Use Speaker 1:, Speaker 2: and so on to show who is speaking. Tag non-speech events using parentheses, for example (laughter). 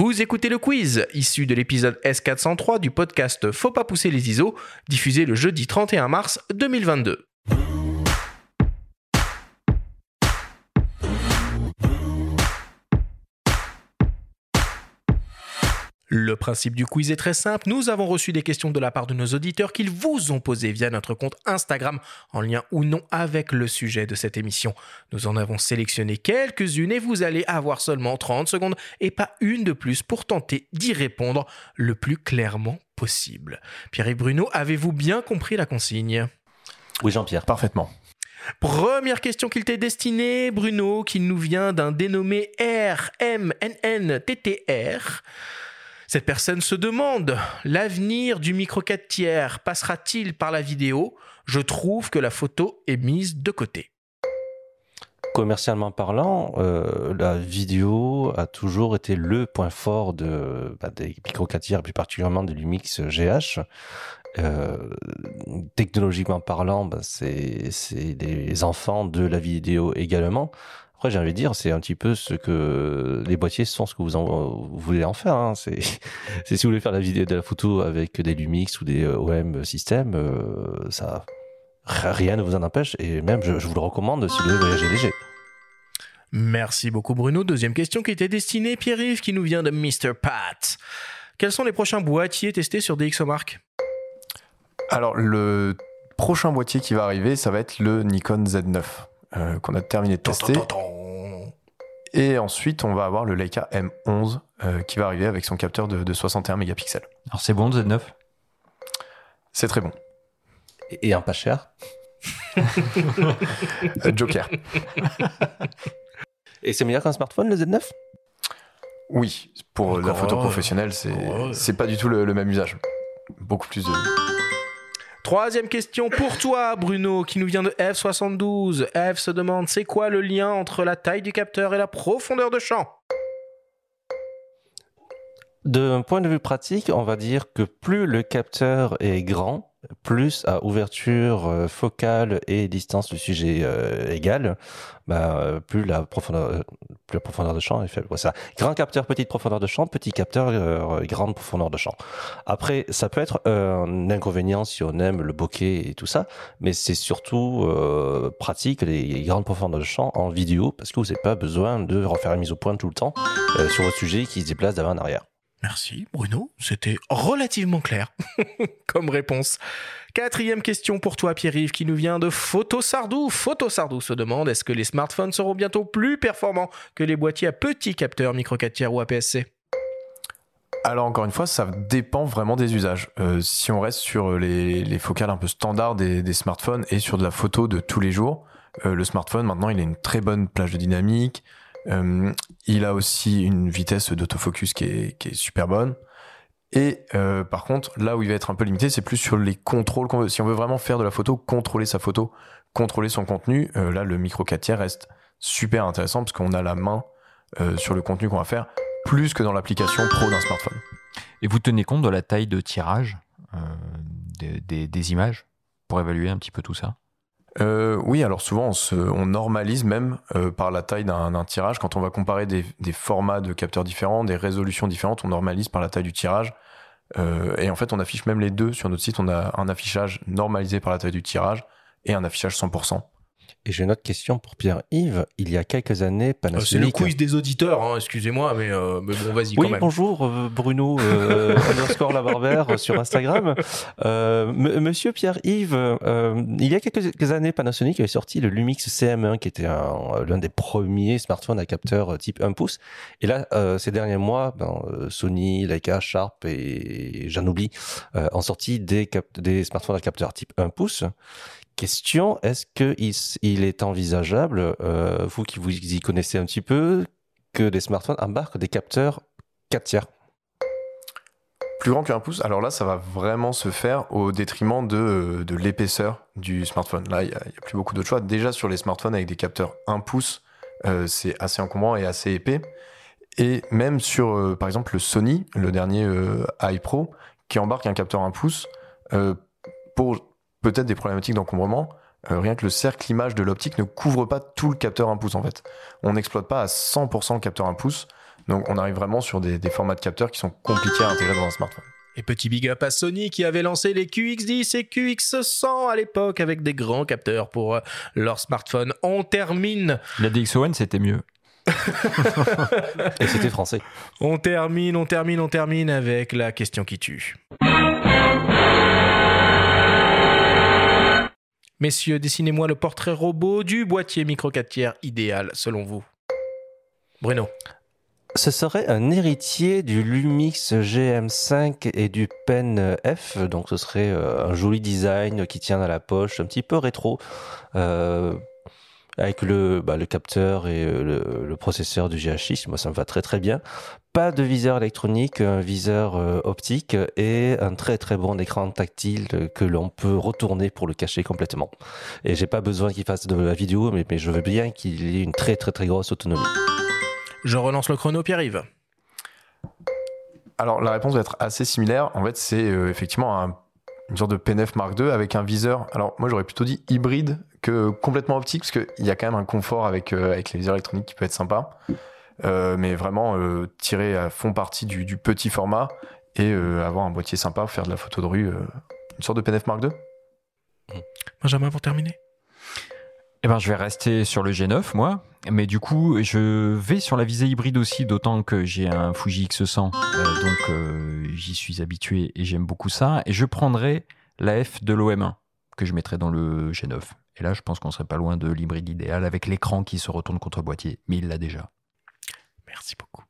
Speaker 1: Vous écoutez le quiz, issu de l'épisode S403 du podcast Faut pas pousser les ISO, diffusé le jeudi 31 mars 2022. Le principe du quiz est très simple. Nous avons reçu des questions de la part de nos auditeurs qu'ils vous ont posées via notre compte Instagram, en lien ou non avec le sujet de cette émission. Nous en avons sélectionné quelques-unes et vous allez avoir seulement 30 secondes et pas une de plus pour tenter d'y répondre le plus clairement possible. Pierre-Yves Bruno, avez-vous bien compris la consigne?
Speaker 2: Oui, Jean-Pierre.
Speaker 3: Parfaitement.
Speaker 1: Première question qu'il t'est destinée, Bruno, qui nous vient d'un dénommé RMNNTTR. Cette personne se demande, l'avenir du micro 4 tiers passera-t-il par la vidéo? Je trouve que la photo est mise de côté.
Speaker 2: Commercialement parlant, euh, la vidéo a toujours été le point fort bah, des micro 4 tiers, plus particulièrement de Lumix GH. Euh, technologiquement parlant, bah, c'est des enfants de la vidéo également. Après, j'ai envie de dire, c'est un petit peu ce que les boîtiers sont, ce que vous, en, voulez en faire. Hein. (laughs) C'est, si vous voulez faire la vidéo de la photo avec des Lumix ou des OM système, euh, ça, rien ne vous en empêche. Et même, je, vous le recommande si vous voulez voyager léger.
Speaker 1: Merci beaucoup Bruno. Deuxième question qui était destinée Pierre-Yves, qui nous vient de Mr. Pat. Quels sont les prochains boîtiers testés sur DxOMark
Speaker 3: Alors, le prochain boîtier qui va arriver, ça va être le Nikon Z9. Euh, qu'on a terminé de tester. Et ensuite, on va avoir le Leica M11 euh, qui va arriver avec son capteur de, 61 mégapixels.
Speaker 4: Alors c'est bon le Z9
Speaker 3: C'est très bon.
Speaker 2: Et, un pas cher? (laughs)
Speaker 3: Euh, Joker. (laughs)
Speaker 2: Et c'est meilleur qu'un smartphone le Z9
Speaker 3: Oui, pour la photo professionnelle, c'est pas du tout le même usage. Beaucoup plus de
Speaker 1: Troisième question pour toi, Bruno, qui nous vient de F72. F se demande c'est quoi le lien entre la taille du capteur et la profondeur de champ?
Speaker 2: D'un point de vue pratique, on va dire que plus le capteur est grand, plus à ouverture euh, focale et distance du sujet euh, égale, bah, euh, plus la profondeur, plus la profondeur de champ est faible. ça. Grand capteur, petite profondeur de champ, petit capteur, grande profondeur de champ. Après, ça peut être un inconvénient si on aime le bokeh et tout ça, mais c'est surtout pratique les grandes profondeurs de champ en vidéo parce que vous n'avez pas besoin de refaire la mise au point tout le temps sur votre sujet qui se déplace d'avant en arrière.
Speaker 1: Merci Bruno, c'était relativement clair (laughs) comme réponse. Quatrième question pour toi Pierre-Yves qui nous vient de Photo Sardou. Photo Sardou se demande est-ce que les smartphones seront bientôt plus performants que les boîtiers à petits capteurs micro 4 tiers ou APS-C
Speaker 3: alors encore une fois, ça dépend vraiment des usages. Euh, si on reste sur les, focales un peu standards des, smartphones et sur de la photo de tous les jours, euh, le smartphone maintenant il a une très bonne plage de dynamique, euh, il a aussi une vitesse d'autofocus qui est, super bonne. Et euh, par contre, là où il va être un peu limité, c'est plus sur les contrôles qu'on veut. Si on veut vraiment faire de la photo, contrôler sa photo, contrôler son contenu, euh, là, le micro 4 tiers reste super intéressant parce qu'on a la main sur le contenu qu'on va faire, plus que dans l'application pro d'un smartphone.
Speaker 4: Et vous tenez compte de la taille de tirage des images pour évaluer un petit peu tout ça?
Speaker 3: Euh, oui, alors souvent on, se, on normalise même euh, par la taille d'un tirage. Quand on va comparer des, des, formats de capteurs différents, des résolutions différentes, on normalise par la taille du tirage. Euh, et en fait, on affiche même les deux sur notre site. On a un affichage normalisé par la taille du tirage et un affichage 100%.
Speaker 2: Et j'ai une autre question pour Pierre-Yves. Il y a quelques années, Panasonic...
Speaker 1: C'est le quiz des auditeurs, hein, excusez-moi, mais, euh, mais, bon, vas-y
Speaker 2: oui,
Speaker 1: quand même.
Speaker 2: bonjour, euh, Bruno euh, (laughs) underscore la Barbère sur Instagram. Euh, Monsieur Pierre-Yves, euh, il y a quelques années, Panasonic avait sorti le Lumix CM1, qui était l'un des premiers smartphones à capteur type 1 pouce. Et là, ces derniers mois, ben, Sony, Leica, Sharp et j'en oublie, ont sorti des, des smartphones à capteur type 1 pouce question, est-ce qu'il il est envisageable, euh, vous qui vous y connaissez un petit peu, que des smartphones embarquent des capteurs 4 tiers?
Speaker 3: Plus grand qu'un pouce, alors là, ça va vraiment se faire au détriment de, de l'épaisseur du smartphone. Là, il n'y a, plus beaucoup d'autres choix. Déjà, sur les smartphones avec des capteurs 1 pouce, euh, c'est assez encombrant et assez épais. Et même sur, euh, par exemple, le Sony, le dernier euh, iPro, qui embarque un capteur 1 pouce, pour peut-être des problématiques d'encombrement. Euh, rien que le cercle image de l'optique ne couvre pas tout le capteur 1 pouce en fait. On n'exploite pas à 100% le capteur 1 pouce. Donc on arrive vraiment sur des, des formats de capteurs qui sont compliqués à intégrer dans un smartphone.
Speaker 1: Et petit big up à Sony qui avait lancé les QX10 et QX100 à l'époque avec des grands capteurs pour euh, leur smartphone. On termine,
Speaker 4: La DxOne, c'était mieux. (laughs)
Speaker 2: Et c'était français.
Speaker 1: on termine, on termine, on termine avec la question qui tue. Messieurs, dessinez-moi le portrait robot du boîtier micro 4 tiers idéal selon vous. Bruno.
Speaker 2: Ce serait un héritier du Lumix GM5 et du Pen F, donc ce serait euh, un joli design qui tient à la poche, un petit peu rétro, euh, avec le, bah, le capteur et euh, le, le processeur du GH6, moi ça me va très très bien. Pas de viseur électronique, un viseur euh, optique et un très très bon écran tactile que l'on peut retourner pour le cacher complètement. Et j'ai pas besoin qu'il fasse de la vidéo, mais, mais je veux bien qu'il ait une très très très grosse autonomie.
Speaker 1: Je relance le chrono, Pierre-Yves.
Speaker 3: Alors la réponse va être assez similaire. En fait, c'est euh, effectivement un- une sorte de PNF Mark II avec un viseur. Alors moi j'aurais plutôt dit hybride que complètement optique parce qu'il y a quand même un confort avec, euh, avec les viseurs électroniques qui peut être sympa. Euh, mais vraiment euh, tirer à fond partie du, du petit format et euh, avoir un boîtier sympa pour faire de la photo de rue. euh, une sorte de PNF Mark II.
Speaker 1: Benjamin pour terminer.
Speaker 4: Eh ben, je vais rester sur le G9, moi. Mais du coup, je vais sur la visée hybride aussi, d'autant que j'ai un Fuji X100. euh, donc, euh, j'y suis habitué et j'aime beaucoup ça. Et je prendrai la F de l'OM1, que je mettrai dans le G9. Et là, je pense qu'on serait pas loin de l'hybride idéal avec l'écran qui se retourne contre boîtier. Mais il l'a déjà.
Speaker 1: Merci beaucoup.